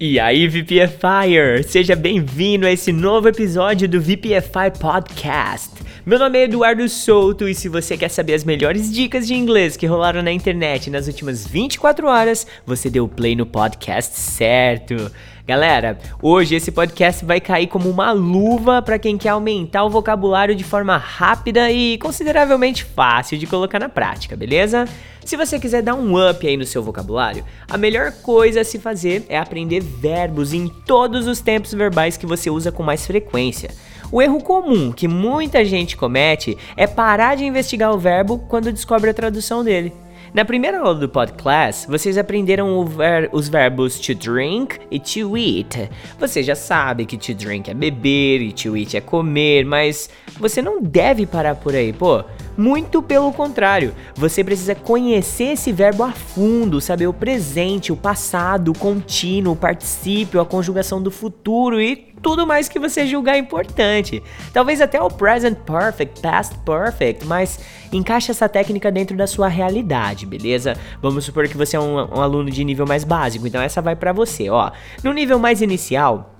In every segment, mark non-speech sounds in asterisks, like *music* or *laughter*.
E aí, VPFire! Seja bem-vindo a esse novo episódio do VPFI Podcast. Meu nome é Eduardo Souto e se você quer saber as melhores dicas de inglês que rolaram na internet nas últimas 24 horas, você deu play no podcast certo. Galera, hoje esse podcast vai cair como uma luva para quem quer aumentar o vocabulário de forma rápida e consideravelmente fácil de colocar na prática, beleza? Se você quiser dar um up aí no seu vocabulário, a melhor coisa a se fazer é aprender verbos em todos os tempos verbais que você usa com mais frequência. O erro comum que muita gente comete é parar de investigar o verbo quando descobre a tradução dele. Na primeira aula do podcast, vocês aprenderam ver os verbos to drink e to eat. Você já sabe que to drink é beber e to eat é comer, mas você não deve parar por aí, pô. Muito pelo contrário, você precisa conhecer esse verbo a fundo, saber o presente, o passado, o contínuo, o particípio, a conjugação do futuro e tudo mais que você julgar importante. Talvez até o present perfect, past perfect, mas encaixe essa técnica dentro da sua realidade, beleza? Vamos supor que você é um, um aluno de nível mais básico, então essa vai para você, ó. No nível mais inicial,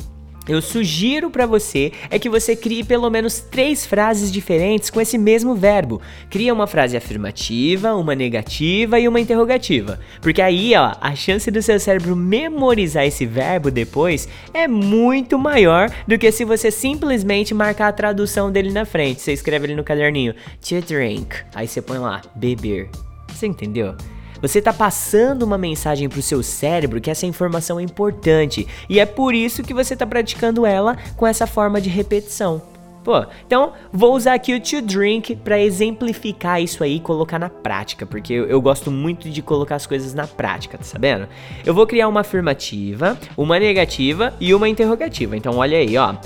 eu sugiro para você é que você crie pelo menos três frases diferentes com esse mesmo verbo. Cria uma frase afirmativa, uma negativa e uma interrogativa. Porque aí, ó, a chance do seu cérebro memorizar esse verbo depois é muito maior do que se você simplesmente marcar a tradução dele na frente. Você escreve ali no caderninho, to drink. Aí você põe lá, beber. Você entendeu? Você está passando uma mensagem para o seu cérebro que essa informação é importante e é por isso que você está praticando ela com essa forma de repetição. Pô, então vou usar aqui o to drink para exemplificar isso aí e colocar na prática, porque eu, eu, gosto muito de colocar as coisas na prática, tá sabendo? Eu vou criar uma afirmativa, uma negativa e uma interrogativa. Então olha aí, ó.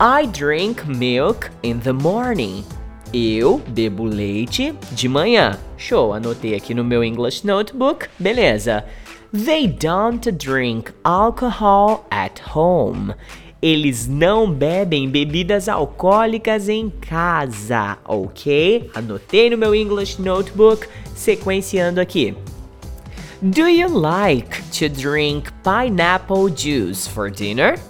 I drink milk in the morning. Eu bebo leite de manhã. Show, anotei aqui no meu English Notebook. Beleza. They don't drink alcohol at home. Eles não bebem bebidas alcoólicas em casa, ok? Anotei no meu English Notebook, sequenciando aqui. Do you like to drink pineapple juice for dinner?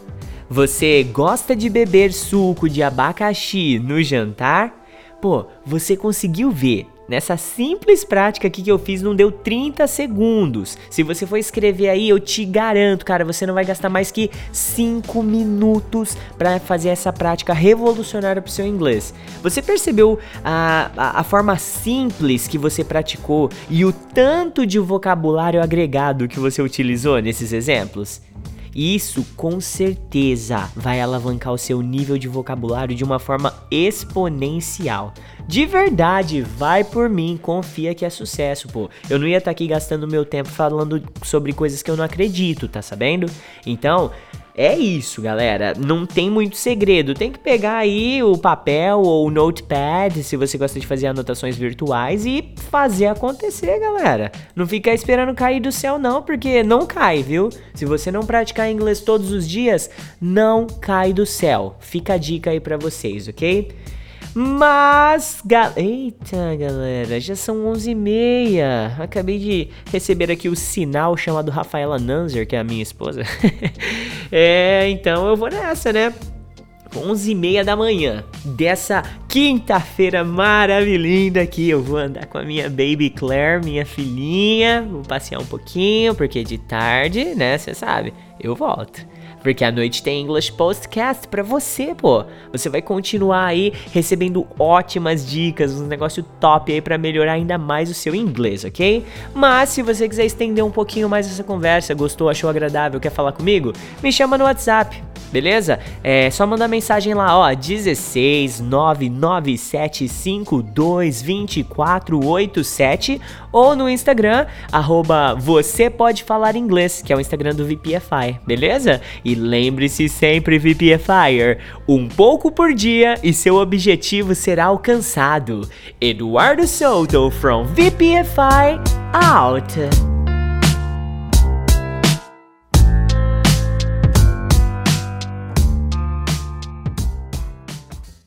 Você gosta de beber suco de abacaxi no jantar? Pô, você conseguiu ver. Nessa simples prática aqui que eu fiz não deu 30 segundos. Se você for escrever aí, eu te garanto, cara, você não vai gastar mais que 5 minutos para fazer essa prática revolucionária pro seu inglês. Você percebeu a, a, a forma simples que você praticou e o tanto de vocabulário agregado que você utilizou nesses exemplos? Isso com certeza vai alavancar o seu nível de vocabulário de uma forma exponencial. De verdade, vai por mim, confia que é sucesso, pô. Eu não ia estar tá aqui gastando meu tempo falando sobre coisas que eu não acredito, tá sabendo? Então, é isso, galera. Não tem muito segredo. Tem que pegar aí o papel ou o notepad, se você gosta de fazer anotações virtuais, e fazer acontecer, galera. Não ficar esperando cair do céu, não, porque não cai, viu? Se você não praticar inglês todos os dias, não cai do céu. Fica a dica aí pra vocês, ok? Mas, gal eita galera, já são 11h30. Acabei de receber aqui o sinal chamado Rafaela Nanzer, que é a minha esposa. *laughs* é, então eu vou nessa, né? 11h30 da manhã dessa quinta-feira maravilhosa aqui. Eu vou andar com a minha baby Claire, minha filhinha. Vou passear um pouquinho, porque de tarde, né? Você sabe, eu volto. Porque à noite tem English Postcast para você, pô. Você vai continuar aí recebendo ótimas dicas, um negócio top aí para melhorar ainda mais o seu inglês, ok? Mas se você quiser estender um pouquinho mais essa conversa, gostou, achou agradável, quer falar comigo, me chama no WhatsApp beleza? É só mandar mensagem lá, ó, 16 997522487 ou no Instagram, arroba você pode falar inglês, que é o Instagram do VPFI, beleza? E lembre-se sempre, VPFire, um pouco por dia e seu objetivo será alcançado. Eduardo Souto from VPFI out.